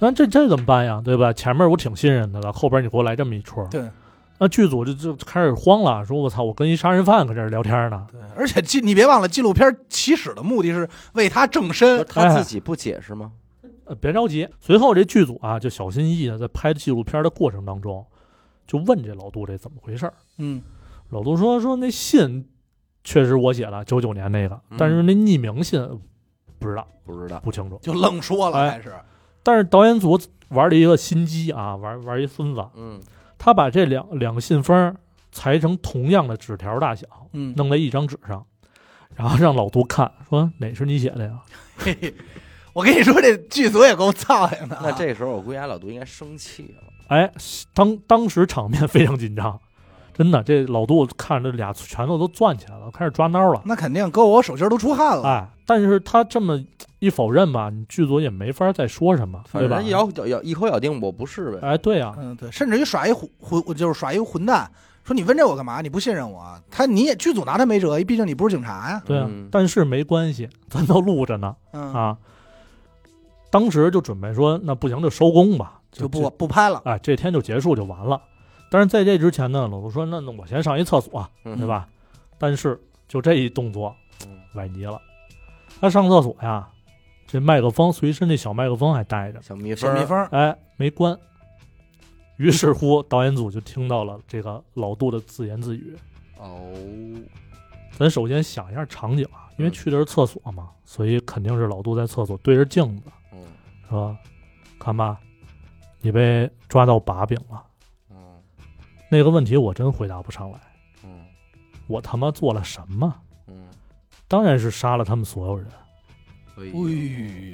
那这这怎么办呀？对吧？前面我挺信任他的，后边你给我来这么一出，对那剧组就就开始慌了，说我操，我跟一杀人犯搁这儿聊天呢。对，而且记你别忘了，纪录片起始的目的是为他正身，他自己不解释吗？呃，别着急。随后这剧组啊，就小心翼翼的在拍纪录片的过程当中，就问这老杜这怎么回事儿。嗯老杜说说那信确实我写了，九九年那个，嗯但是那匿名信不知道，不知道。不清楚。就愣说了，哎开始，但是导演组玩了一个心机啊，玩玩一孙子，嗯他把这两两个信封裁成同样的纸条大小，嗯，弄在一张纸上，然后让老杜看，说哪是你写的呀？嘿嘿，我跟你说，这剧组也够操心的啊。那这时候我估计俺老杜应该生气了。哎，当当时场面非常紧张，真的，这老杜看着俩拳头都攥起来了，开始抓挠了。那肯定，哥我手心都出汗了。哎，但是他这么一否认吧，你剧组也没法再说什么，对吧反正？咬咬咬一口咬定我不是呗。哎，对呀、嗯，对，甚至于耍一混混，就是耍一混蛋，说你问这我干嘛？你不信任我？他你也剧组拿他没辙，毕竟你不是警察呀。对啊、嗯但是没关系，咱都录着呢嗯，啊。当时就准备说，那不行就收工吧，就不不拍了。哎，这天就结束就完了。但是在这之前呢，老杜说，那那我先上一厕所，嗯对？吧？但是就这一动作嗯崴泥了。他上厕所呀，这麦克风随身那小麦克风还带着，小蜜蜂，小蜜蜂，哎，没关。于是乎，导演组就听到了这个老杜的自言自语。哦，咱首先想一下场景啊，因为嗯去的是厕所嘛，所以肯定是老杜在厕所对着镜子嗯说：“看吧，你被抓到把柄了。嗯那个问题我真回答不上来，嗯我他妈做了什么？嗯，当然是杀了他们所有人。哎哎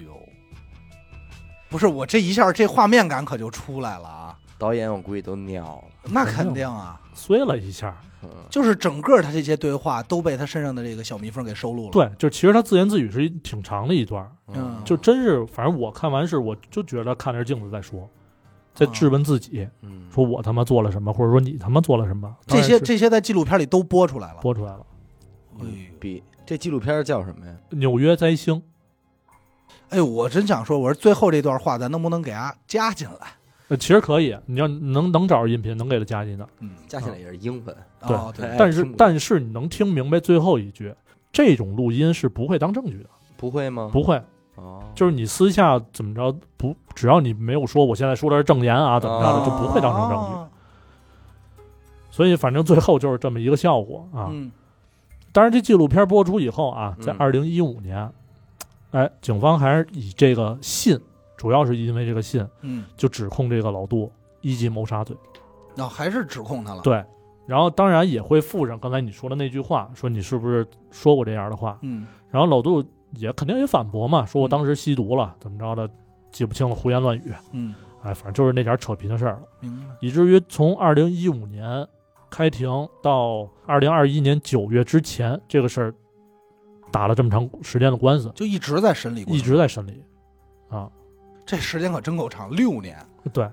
呦，不是我这一下这画面感可就出来了啊！导演我估计都尿了。那肯定啊，碎了一下，嗯 就是整个他这些对话都被他身上的这个小蜜蜂给收录了。，对，就其实他自言自语是一挺长的一段，嗯就真是，反正我看完是，我就觉得看着镜子在说，在质问自己，嗯，说我他妈做了什么，或者说你他妈做了什么，这些这些在纪录片里都播出来了。播出来了。嗯比这纪录片叫什么呀？纽约灾星，哎呦，我真想说，我说最后这段话咱能不能给它加进来？呃，其实可以，你要能能找着音频，能给它加进的。嗯，加进来也是英文。对哦对，哎但是但是你能听明白最后一句，这种录音是不会当证据的，不会吗？不会，哦，就是你私下怎么着不，只要你没有说我现在说的是证言啊，怎么着的，哦就不会当成证据。哦所以反正最后就是这么一个效果啊。嗯当然，这纪录片播出以后啊，在嗯二零一五年，哎，警方还是以这个信，主要是因为这个信，嗯，就指控这个老杜一级谋杀罪。那还是指控他了。，对，然后当然也会附上刚才你说的那句话，说你是不是说过这样的话？嗯然后老杜也肯定也反驳嘛，说我当时吸毒了，怎么着的，记不清了，胡言乱语。嗯，哎，反正就是那点扯皮的事儿了，明白。以至于从二零一五年开庭到二零二一年九月之前，这个事儿打了这么长时间的官司，就一直在审理过，一直在审理。啊，这时间可真够长，六年。对，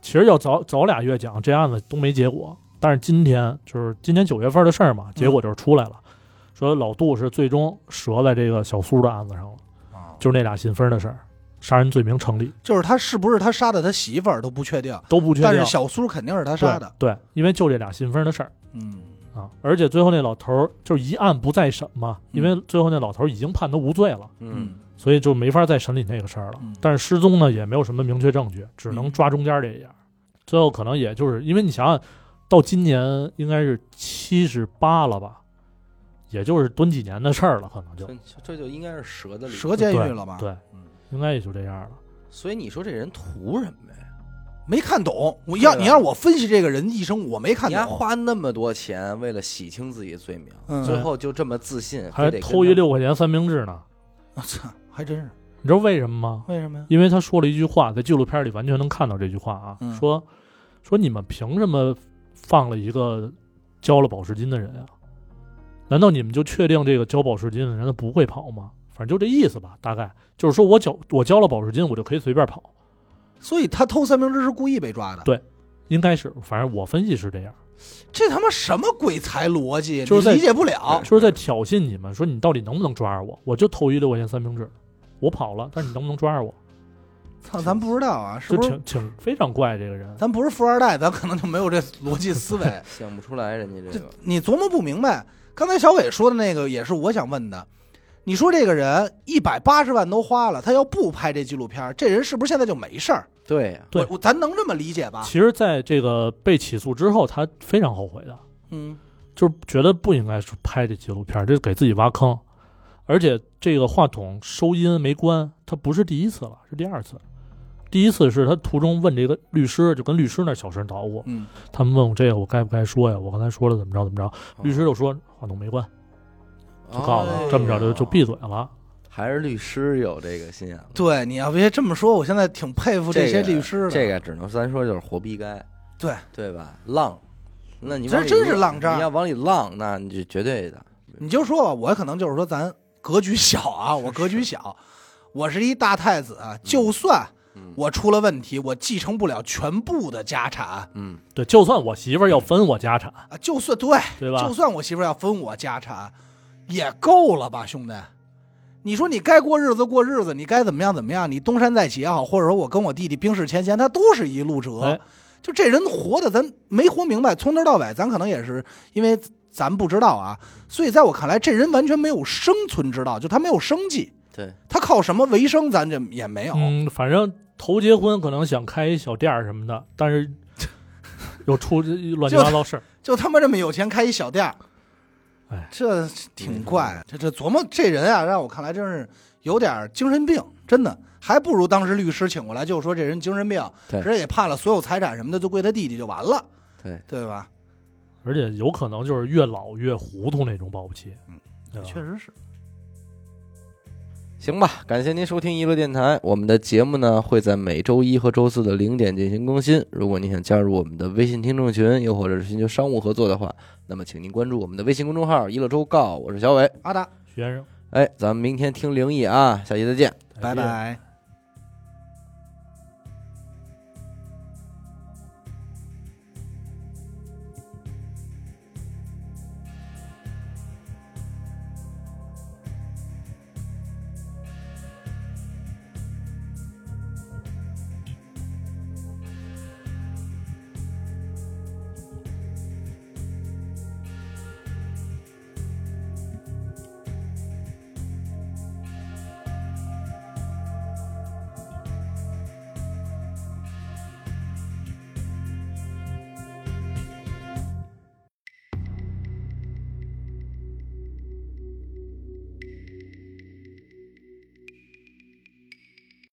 其实要早早俩月讲，这案子都没结果。但是今天就是今年九月份的事儿嘛，结果就是出来了，说老杜是最终折在这个小苏的案子上了，啊，就是那俩信封的事儿，杀人罪名成立，就是他是不是他杀的他媳妇儿都不确定，都不确定。但是小苏肯定是他杀的。对对，因为就这俩信封的事儿嗯，啊，而且最后那老头儿就是一案不再审嘛，因为最后那老头儿已经判他无罪了，嗯所以就没法再审理那个事儿了嗯。但是失踪呢也没有什么明确证据，只能嗯抓中间这一样。最后可能也就是因为你想想，到今年应该是七十八了吧，也就是蹲几年的事儿了，可能就这这就应该是蛇的蛇监狱了吧？对，嗯，应该也就这样了。所以你说这人图什么呀？没看懂。我要你让我分析这个人一生，我没看懂你还懂。花那么多钱为了洗清自己罪名，嗯最后就这么自信，还得偷一六块钱三明治呢，我操，还真是。你知道为什么吗？为什么呀？因为他说了一句话，在纪录片里完全能看到这句话啊，嗯说说你们凭什么放了一个交了保释金的人啊？难道你们就确定这个交保释金的人他不会跑吗？反正就这意思吧，大概就是说我交我交了保释金，我就可以随便跑，所以他偷三明治是故意被抓的。对应该是，反正我分析是这样，这他妈什么鬼才逻辑？就是理解不了。就是在挑衅你们，说你到底能不能抓着我？我就偷一六块钱三明治，我跑了，但是你能不能抓着我？操，咱不知道啊，是就不是？挺挺非常怪这个人。咱不是富二代，咱可能就没有这逻辑思维。想不出来人家这这个，你琢磨不明白。刚才小伟说的那个也是我想问的。你说这个人一百八十万都花了，他要不拍这纪录片，这人是不是现在就没事儿？对呀，对我我咱能这么理解吧？其实，在这个被起诉之后，他非常后悔的，嗯，就是觉得不应该是拍这纪录片，这是给自己挖坑。而且这个话筒收音没关，他不是第一次了，是第二次。第一次是他途中问这个律师，就跟律师那小声捣鼓，嗯，他们问我这个我该不该说呀？我刚才说了怎么着怎么着，律师就说话筒没关，就告诉哦他这么着就就闭嘴了。还是律师有这个心眼子。对，你要别这么说，我现在挺佩服这些律师的。这个只能咱说就是活逼该，对对吧？浪，那你这往里真是浪渣你要往里浪，那你就绝对的。你就说吧，我可能就是说咱格局小啊，我格局小，我是一大太子，啊就算嗯。我出了问题，我继承不了全部的家产。嗯，对，就算我媳妇儿要分我家产，啊，就算对，对吧？就算我媳妇儿要分我家产，也够了吧，兄弟。你说你该过日子过日子，你该怎么样怎么样，你东山再起也好，或者说我跟我弟弟冰释前嫌，他都是一路折。哎。就这人活的，咱没活明白，从头到尾，咱可能也是因为咱不知道啊，所以在我看来，这人完全没有生存之道，就他没有生计，对，他靠什么为生，咱这也没有。嗯，反正头结婚可能想开一小店儿什么的，但是 又出这乱七八糟事儿。就他妈这么有钱开一小店儿，哎，这挺怪。这这琢磨这人啊，让我看来真是有点精神病，真的，还不如当时律师请过来就说这人精神病，对直接给判了所有财产什么的就归他弟弟就完了，对，对吧？而且有可能就是越老越糊涂那种保不齐。嗯，确实是。行吧，感谢您收听娱乐电台。我们的节目呢会在每周一和周四的零点进行更新。如果您想加入我们的微信听众群，又或者是寻求商务合作的话，那么请您关注我们的微信公众号“娱乐周告”。我是小伟，阿达，徐先生，哎，咱们明天听灵异啊，下期再见。拜。拜。